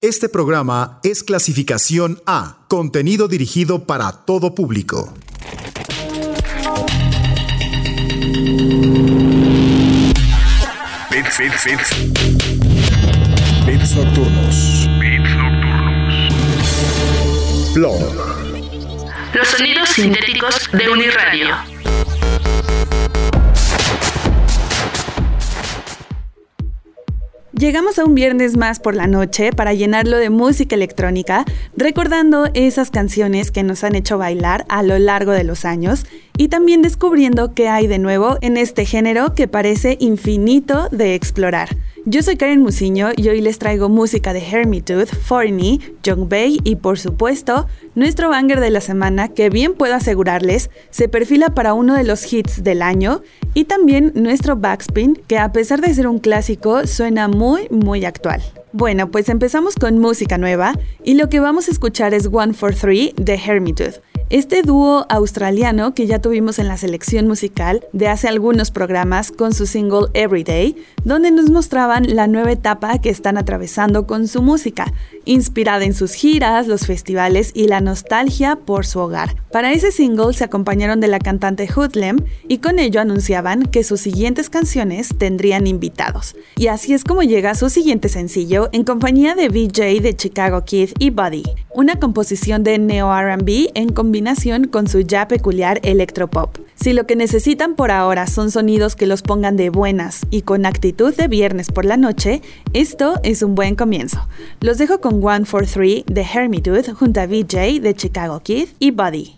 Este programa es clasificación A, contenido dirigido para todo público. Bits, bits, bits. Bits nocturnos. Bits nocturnos. Blog. Los sonidos sintéticos de Uniradio. Llegamos a un viernes más por la noche para llenarlo de música electrónica, recordando esas canciones que nos han hecho bailar a lo largo de los años y también descubriendo qué hay de nuevo en este género que parece infinito de explorar. Yo soy Karen Musiño y hoy les traigo música de Hermitooth, Forney, Bay y por supuesto nuestro banger de la semana que bien puedo asegurarles se perfila para uno de los hits del año y también nuestro backspin que a pesar de ser un clásico suena muy muy actual. Bueno, pues empezamos con música nueva y lo que vamos a escuchar es One for Three de Hermitooth. Este dúo australiano que ya tuvimos en la selección musical de hace algunos programas con su single Everyday, donde nos mostraban la nueva etapa que están atravesando con su música, inspirada en sus giras, los festivales y la nostalgia por su hogar. Para ese single se acompañaron de la cantante Hoodlem y con ello anunciaban que sus siguientes canciones tendrían invitados. Y así es como llega su siguiente sencillo en compañía de VJ de Chicago Kid y Buddy, una composición de neo RB en combinación con su ya peculiar electropop. Si lo que necesitan por ahora son sonidos que los pongan de buenas y con actitud de viernes por la noche, esto es un buen comienzo. Los dejo con One for Three de Hermitooth junto a VJ de Chicago Kid y Buddy.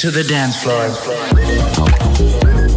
To the dance floor.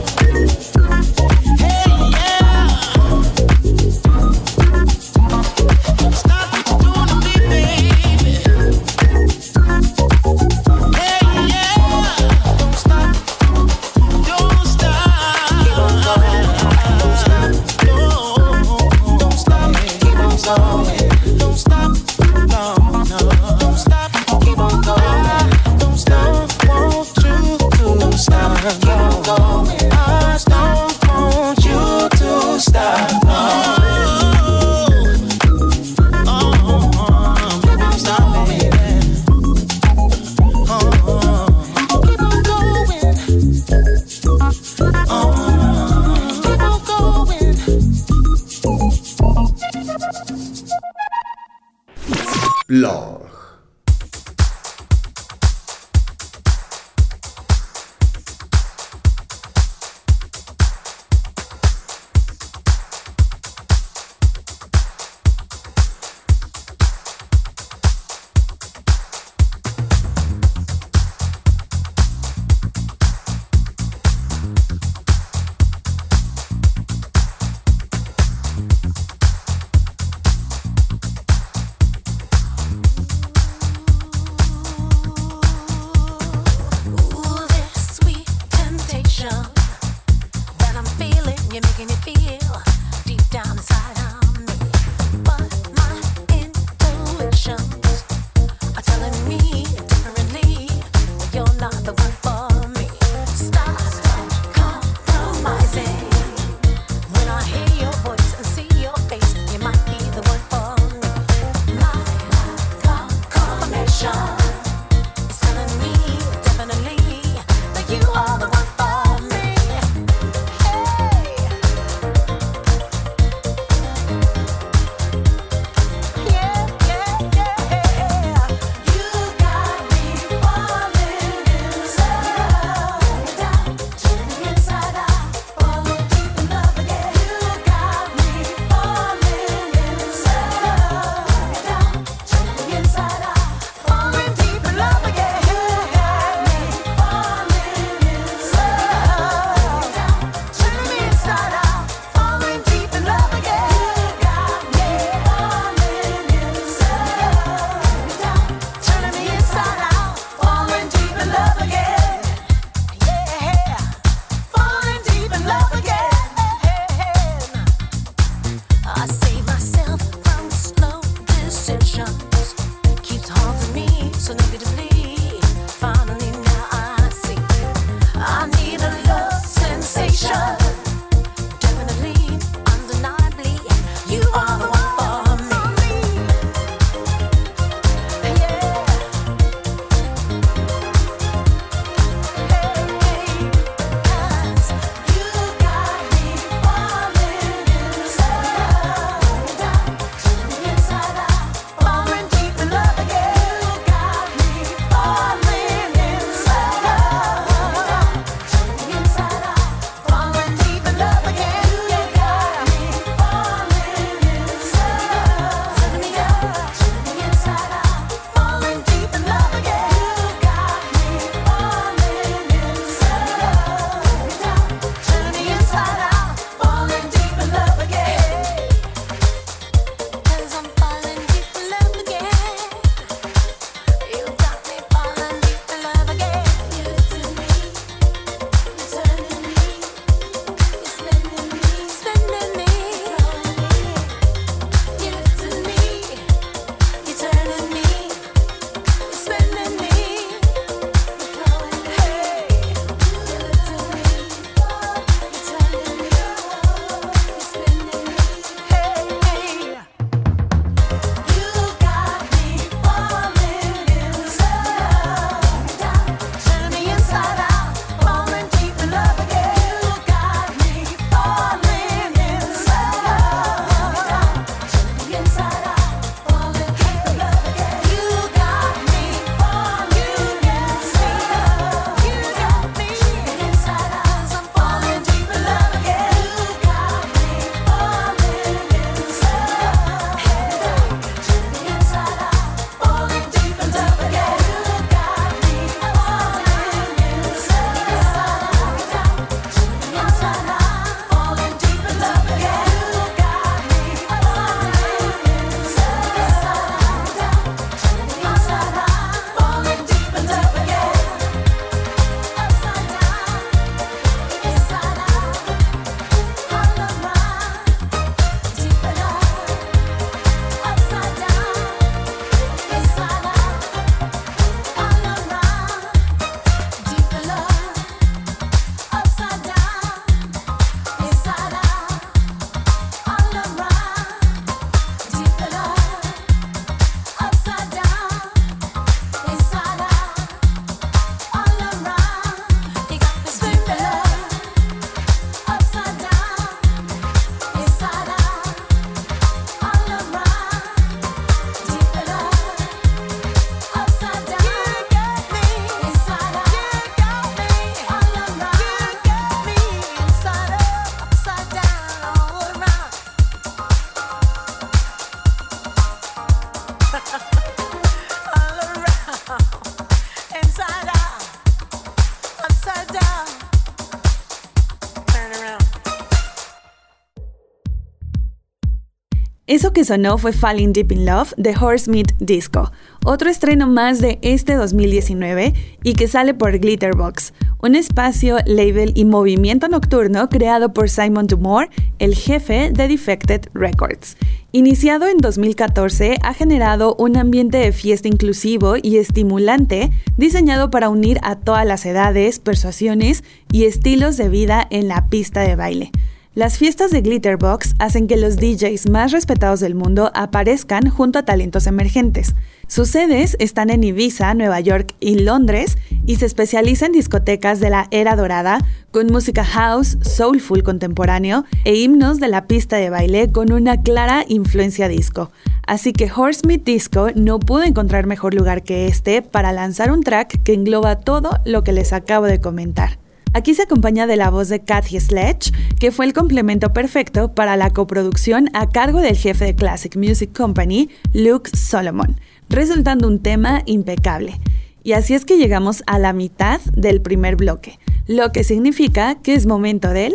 Que sonó fue Falling Deep in Love de Horsemeat Disco, otro estreno más de este 2019 y que sale por Glitterbox, un espacio, label y movimiento nocturno creado por Simon Dumore, el jefe de Defected Records. Iniciado en 2014, ha generado un ambiente de fiesta inclusivo y estimulante diseñado para unir a todas las edades, persuasiones y estilos de vida en la pista de baile. Las fiestas de Glitterbox hacen que los DJs más respetados del mundo aparezcan junto a talentos emergentes. Sus sedes están en Ibiza, Nueva York y Londres y se especializa en discotecas de la era dorada con música house, soulful contemporáneo e himnos de la pista de baile con una clara influencia disco. Así que Horsemeat Disco no pudo encontrar mejor lugar que este para lanzar un track que engloba todo lo que les acabo de comentar. Aquí se acompaña de la voz de Kathy Sledge, que fue el complemento perfecto para la coproducción a cargo del jefe de Classic Music Company, Luke Solomon, resultando un tema impecable. Y así es que llegamos a la mitad del primer bloque, lo que significa que es momento del...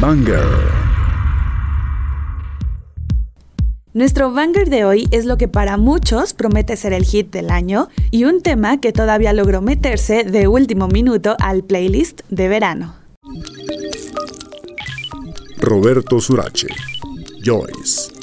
Banger. Nuestro banger de hoy es lo que para muchos promete ser el hit del año y un tema que todavía logró meterse de último minuto al playlist de verano. Roberto Surache. Joyce.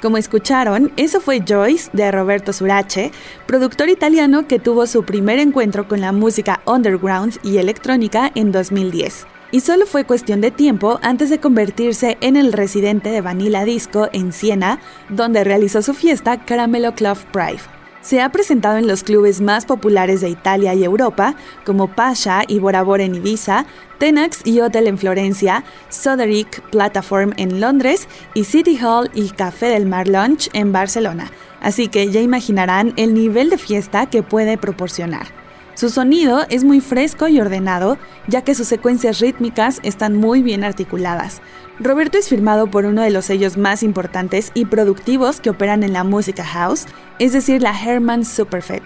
Como escucharon, eso fue Joyce de Roberto Surace, productor italiano que tuvo su primer encuentro con la música underground y electrónica en 2010. Y solo fue cuestión de tiempo antes de convertirse en el residente de Vanilla Disco en Siena, donde realizó su fiesta Caramelo Club Pride. Se ha presentado en los clubes más populares de Italia y Europa, como Pasha y Bora Bora en Ibiza, Tenax y Hotel en Florencia, Soderic Platform en Londres y City Hall y Café del Mar Lunch en Barcelona. Así que ya imaginarán el nivel de fiesta que puede proporcionar. Su sonido es muy fresco y ordenado, ya que sus secuencias rítmicas están muy bien articuladas. Roberto es firmado por uno de los sellos más importantes y productivos que operan en la música house, es decir, la Herman Superfet.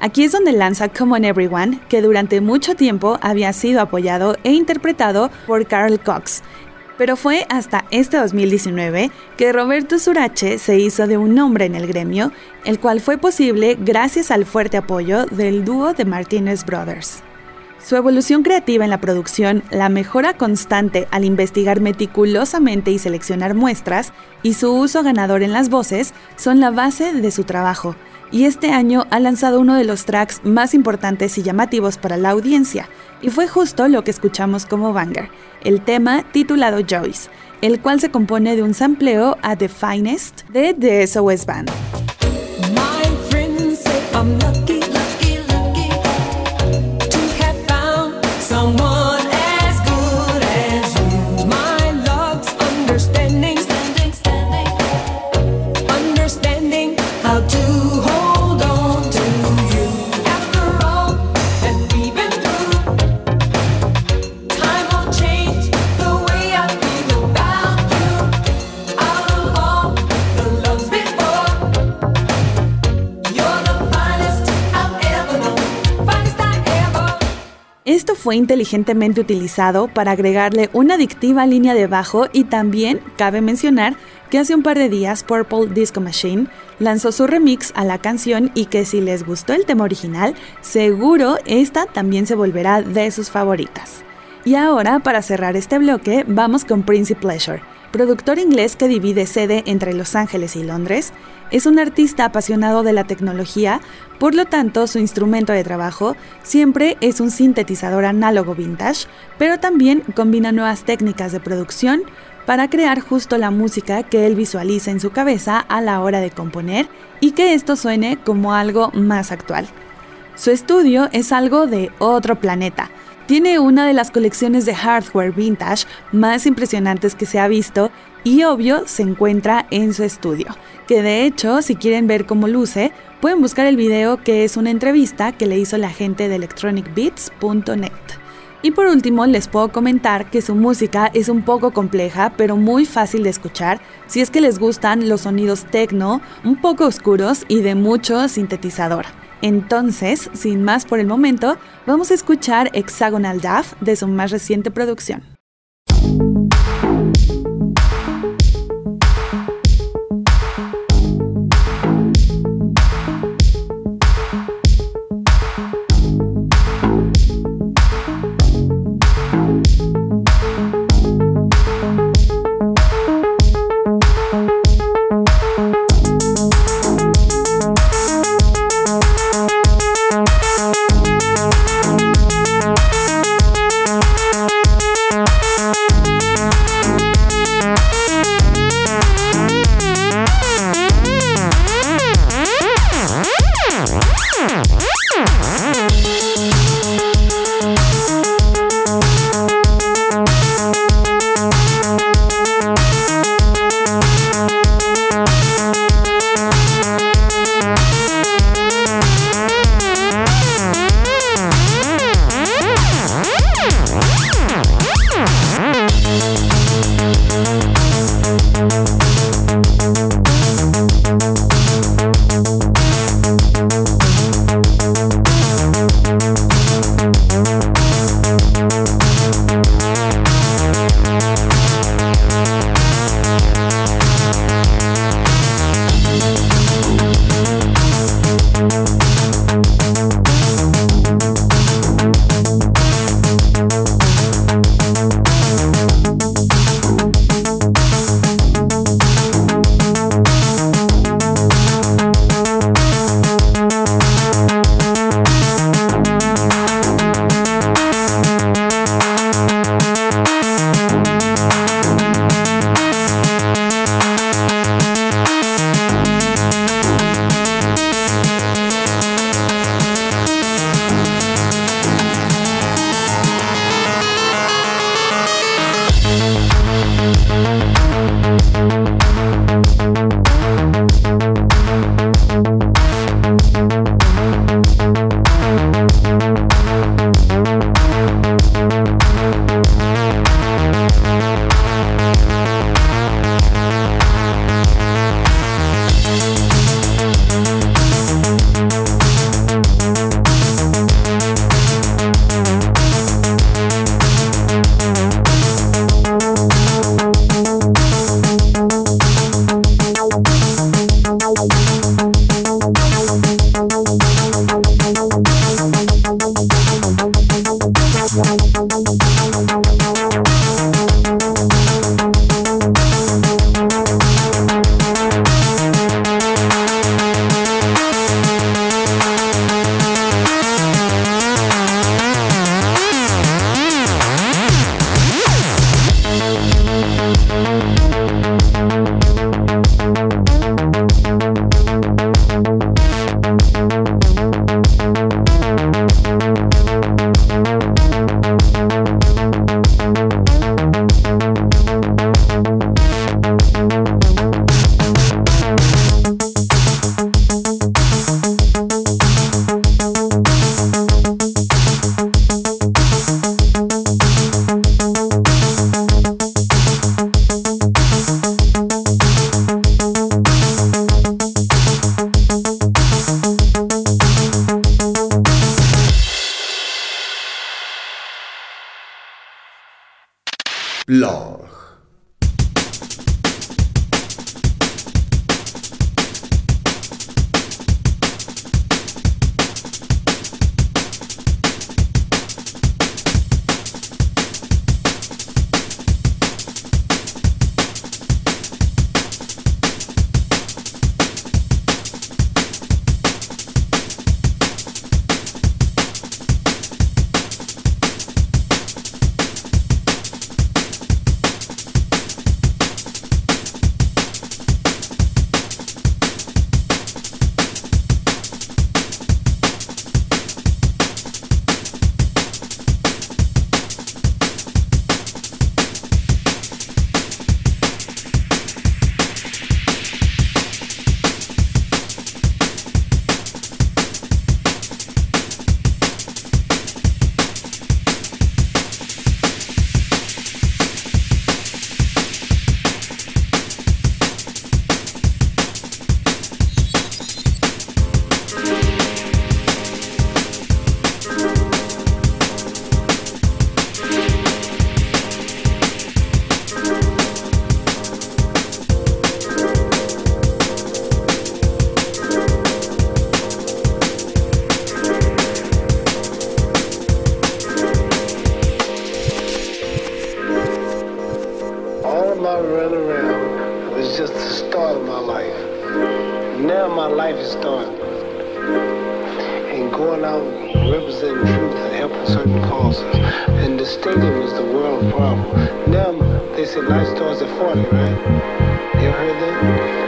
Aquí es donde lanza Come On Everyone, que durante mucho tiempo había sido apoyado e interpretado por Carl Cox, pero fue hasta este 2019 que Roberto Surache se hizo de un nombre en el gremio, el cual fue posible gracias al fuerte apoyo del dúo de Martinez Brothers. Su evolución creativa en la producción, la mejora constante al investigar meticulosamente y seleccionar muestras, y su uso ganador en las voces son la base de su trabajo, y este año ha lanzado uno de los tracks más importantes y llamativos para la audiencia, y fue justo lo que escuchamos como banger, el tema titulado Joyce, el cual se compone de un sampleo a The Finest de The SOS Band. Esto fue inteligentemente utilizado para agregarle una adictiva línea de bajo y también cabe mencionar que hace un par de días Purple Disco Machine lanzó su remix a la canción y que si les gustó el tema original, seguro esta también se volverá de sus favoritas. Y ahora, para cerrar este bloque, vamos con Prince Pleasure productor inglés que divide sede entre Los Ángeles y Londres, es un artista apasionado de la tecnología, por lo tanto su instrumento de trabajo siempre es un sintetizador análogo vintage, pero también combina nuevas técnicas de producción para crear justo la música que él visualiza en su cabeza a la hora de componer y que esto suene como algo más actual. Su estudio es algo de otro planeta, tiene una de las colecciones de hardware vintage más impresionantes que se ha visto y obvio se encuentra en su estudio, que de hecho si quieren ver cómo luce, pueden buscar el video que es una entrevista que le hizo la gente de electronicbeats.net. Y por último, les puedo comentar que su música es un poco compleja, pero muy fácil de escuchar si es que les gustan los sonidos techno, un poco oscuros y de mucho sintetizador. Entonces, sin más por el momento, vamos a escuchar Hexagonal Duff de su más reciente producción. Blog. Now they said life starts at 40, right? You ever heard that?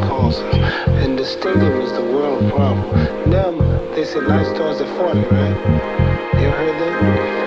Causes. And the stadium is the world problem. Now they say life starts at 40, right? You heard that?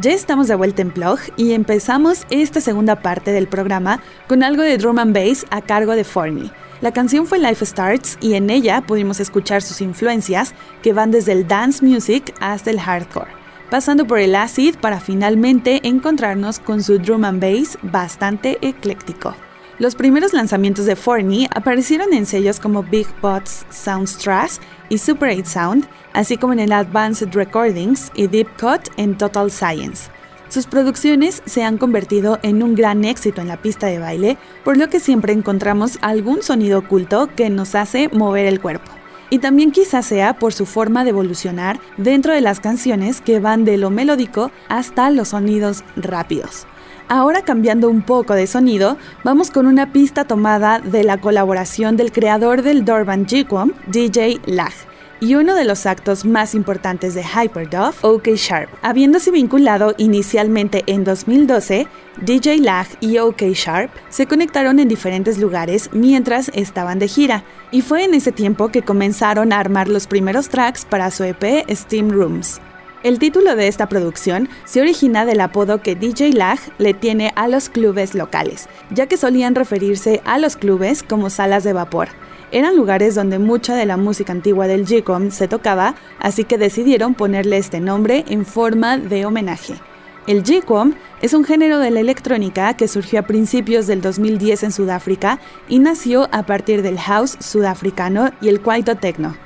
Ya estamos de vuelta en Plog y empezamos esta segunda parte del programa con algo de drum and bass a cargo de Forney. La canción fue Life Starts y en ella pudimos escuchar sus influencias que van desde el dance music hasta el hardcore, pasando por el acid para finalmente encontrarnos con su drum and bass bastante ecléctico. Los primeros lanzamientos de Forney aparecieron en sellos como Big Bots Soundstrass y Super 8 Sound, así como en Advanced Recordings y Deep Cut en Total Science. Sus producciones se han convertido en un gran éxito en la pista de baile, por lo que siempre encontramos algún sonido oculto que nos hace mover el cuerpo. Y también quizás sea por su forma de evolucionar dentro de las canciones que van de lo melódico hasta los sonidos rápidos. Ahora cambiando un poco de sonido, vamos con una pista tomada de la colaboración del creador del Dorban Jikwam, DJ Lag y uno de los actos más importantes de Hyperdove, OK Sharp. Habiéndose vinculado inicialmente en 2012, DJ Lag y OK Sharp se conectaron en diferentes lugares mientras estaban de gira, y fue en ese tiempo que comenzaron a armar los primeros tracks para su EP Steam Rooms. El título de esta producción se origina del apodo que DJ Lag le tiene a los clubes locales, ya que solían referirse a los clubes como salas de vapor. Eran lugares donde mucha de la música antigua del G-Com se tocaba, así que decidieron ponerle este nombre en forma de homenaje. El G-Com es un género de la electrónica que surgió a principios del 2010 en Sudáfrica y nació a partir del house sudafricano y el kwaito techno.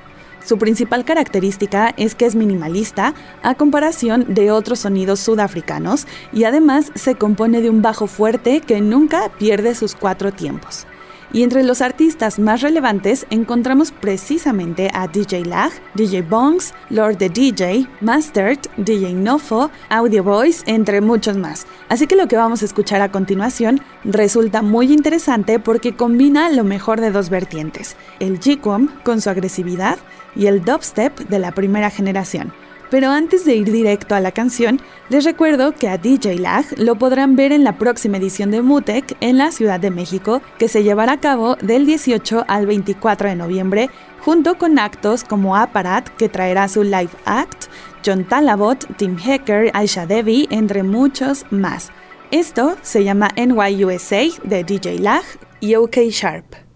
Su principal característica es que es minimalista a comparación de otros sonidos sudafricanos y además se compone de un bajo fuerte que nunca pierde sus cuatro tiempos. Y entre los artistas más relevantes encontramos precisamente a DJ Lag, DJ Bongs, Lord the DJ, Mastered, DJ Nofo, Audio Voice, entre muchos más. Así que lo que vamos a escuchar a continuación resulta muy interesante porque combina lo mejor de dos vertientes, el G-Com con su agresividad y el dubstep de la primera generación. Pero antes de ir directo a la canción, les recuerdo que a DJ Lag lo podrán ver en la próxima edición de Mutec en la Ciudad de México, que se llevará a cabo del 18 al 24 de noviembre, junto con actos como Aparat, que traerá su live act, John Talabot, Tim Hacker, Aisha Devi, entre muchos más. Esto se llama NYUSA de DJ Lag y OK Sharp.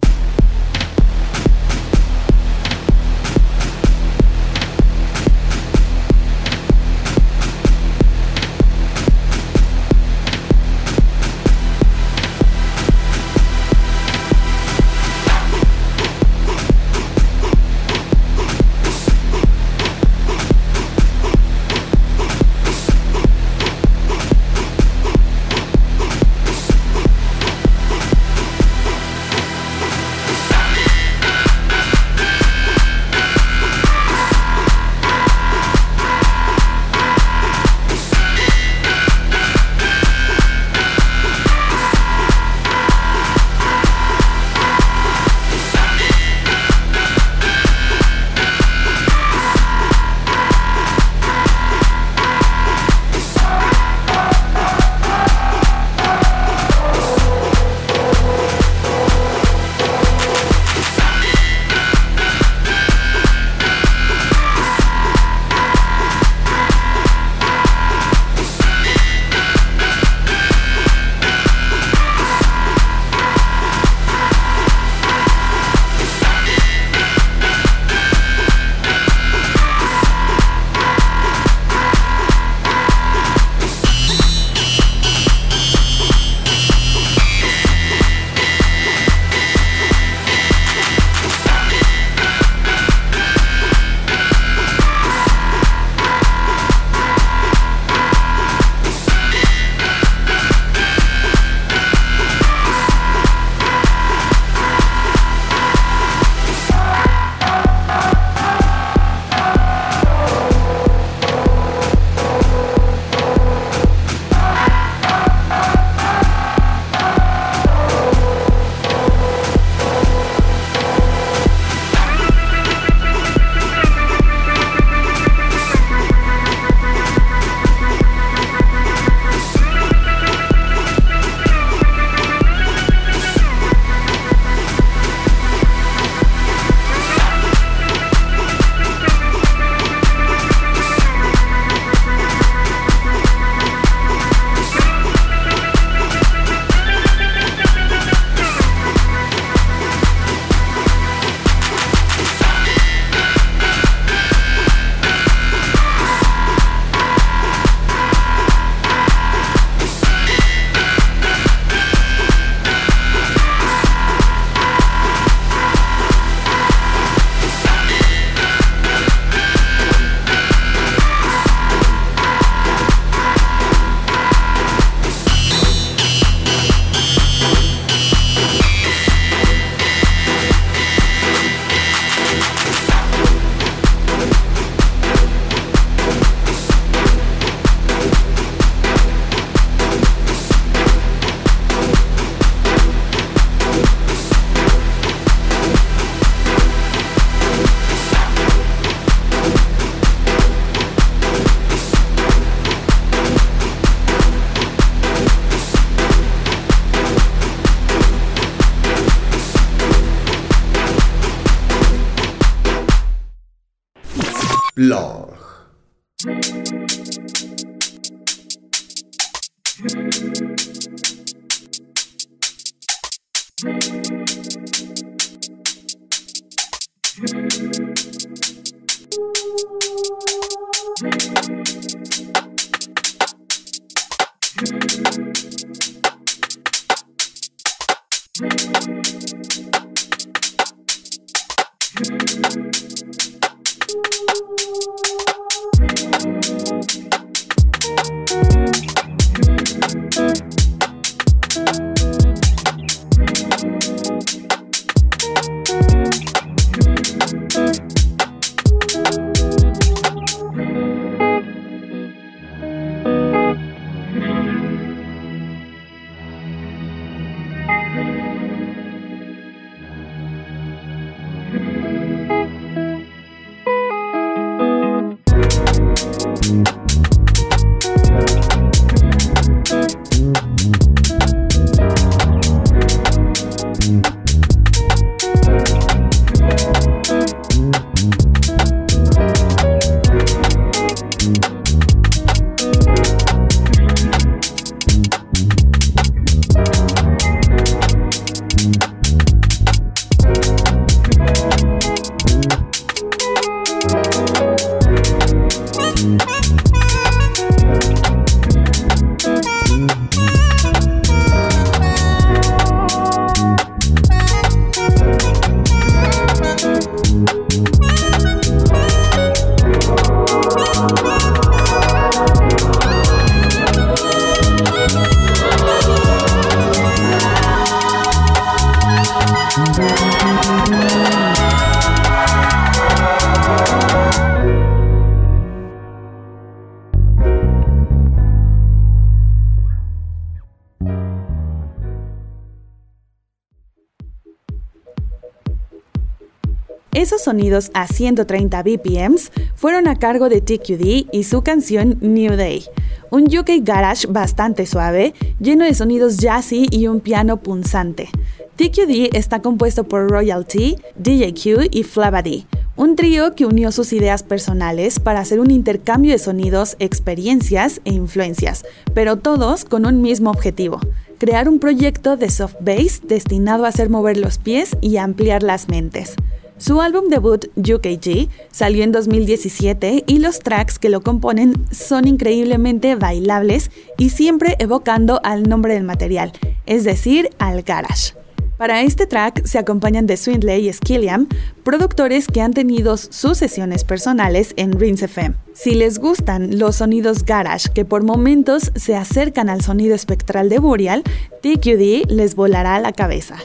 A 130 BPMs fueron a cargo de TQD y su canción New Day, un UK garage bastante suave, lleno de sonidos jazzy y un piano punzante. TQD está compuesto por Royalty, DJQ y Flavady, un trío que unió sus ideas personales para hacer un intercambio de sonidos, experiencias e influencias, pero todos con un mismo objetivo, crear un proyecto de soft bass destinado a hacer mover los pies y ampliar las mentes. Su álbum debut, UKG, salió en 2017 y los tracks que lo componen son increíblemente bailables y siempre evocando al nombre del material, es decir, al garage. Para este track se acompañan de Swindley y Skilliam, productores que han tenido sus sesiones personales en Rinse FM. Si les gustan los sonidos garage que por momentos se acercan al sonido espectral de Burial, TQD les volará la cabeza.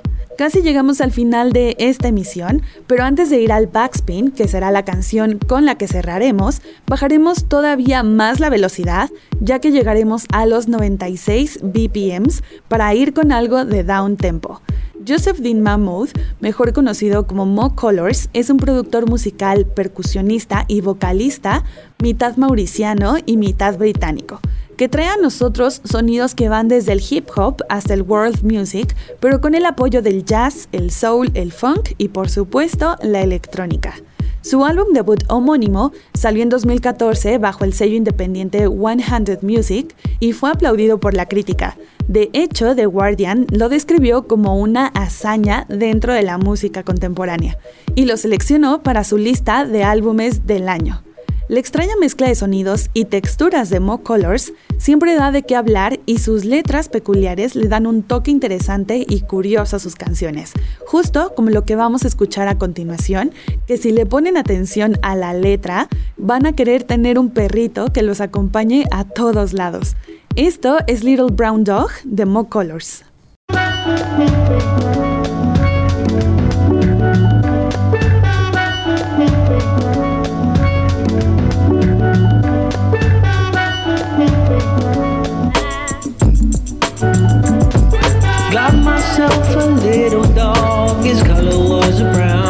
Casi llegamos al final de esta emisión, pero antes de ir al backspin, que será la canción con la que cerraremos, bajaremos todavía más la velocidad, ya que llegaremos a los 96 BPMs para ir con algo de down tempo. Joseph Dean Mahmood, mejor conocido como Mo Colors, es un productor musical, percusionista y vocalista, mitad mauriciano y mitad británico que trae a nosotros sonidos que van desde el hip hop hasta el world music, pero con el apoyo del jazz, el soul, el funk y por supuesto la electrónica. Su álbum debut homónimo salió en 2014 bajo el sello independiente One Handed Music y fue aplaudido por la crítica. De hecho, The Guardian lo describió como una hazaña dentro de la música contemporánea y lo seleccionó para su lista de álbumes del año. La extraña mezcla de sonidos y texturas de Mo Colors siempre da de qué hablar y sus letras peculiares le dan un toque interesante y curioso a sus canciones, justo como lo que vamos a escuchar a continuación, que si le ponen atención a la letra, van a querer tener un perrito que los acompañe a todos lados. Esto es Little Brown Dog de Mo Colors. Myself a little dog, his color was brown.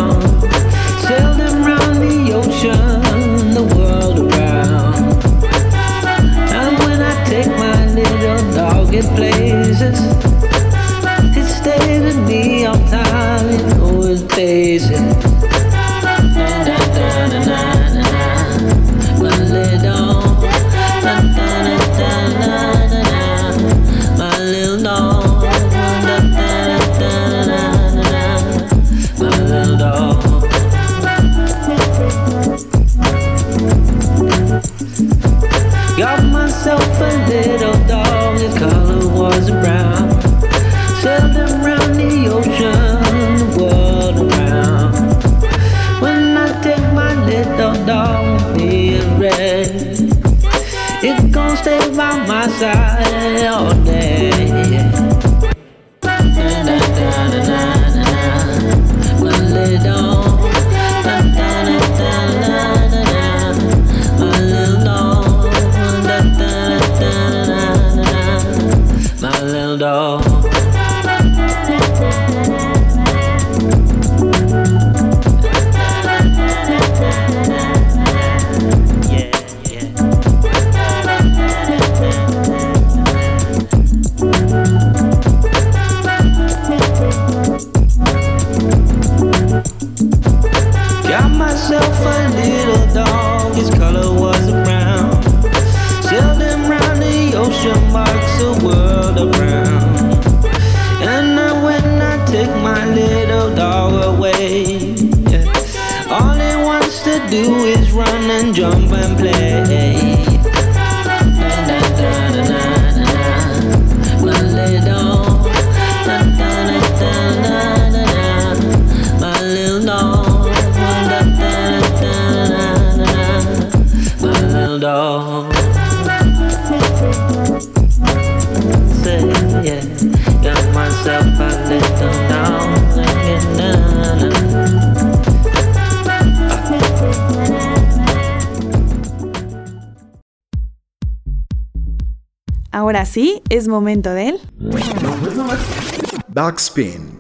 My es momento de él. Backspin.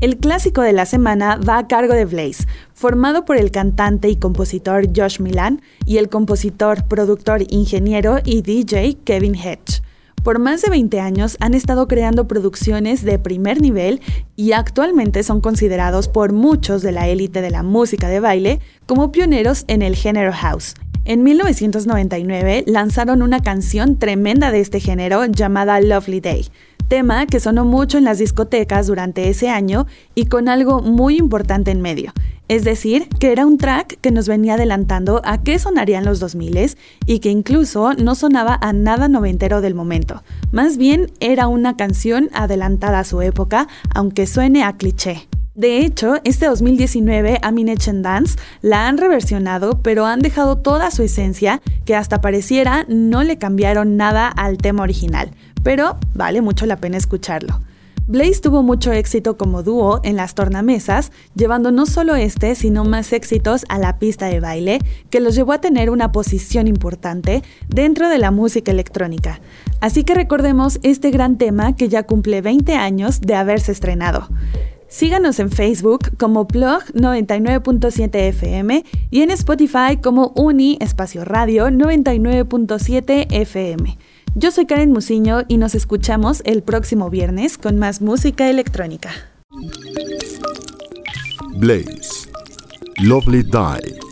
El clásico de la semana va a cargo de Blaze, formado por el cantante y compositor Josh Milan y el compositor, productor, ingeniero y DJ Kevin Hedge. Por más de 20 años han estado creando producciones de primer nivel y actualmente son considerados por muchos de la élite de la música de baile como pioneros en el género house. En 1999 lanzaron una canción tremenda de este género llamada Lovely Day, tema que sonó mucho en las discotecas durante ese año y con algo muy importante en medio. Es decir, que era un track que nos venía adelantando a qué sonarían los 2000 y que incluso no sonaba a nada noventero del momento. Más bien era una canción adelantada a su época, aunque suene a cliché. De hecho, este 2019 Aminech and Dance la han reversionado, pero han dejado toda su esencia, que hasta pareciera no le cambiaron nada al tema original. Pero vale mucho la pena escucharlo. Blaze tuvo mucho éxito como dúo en las tornamesas, llevando no solo este, sino más éxitos a la pista de baile, que los llevó a tener una posición importante dentro de la música electrónica. Así que recordemos este gran tema que ya cumple 20 años de haberse estrenado. Síganos en Facebook como Plug 99.7 FM y en Spotify como Uni Espacio Radio 99.7 FM. Yo soy Karen Musiño y nos escuchamos el próximo viernes con más música electrónica. Blaze. Lovely Die.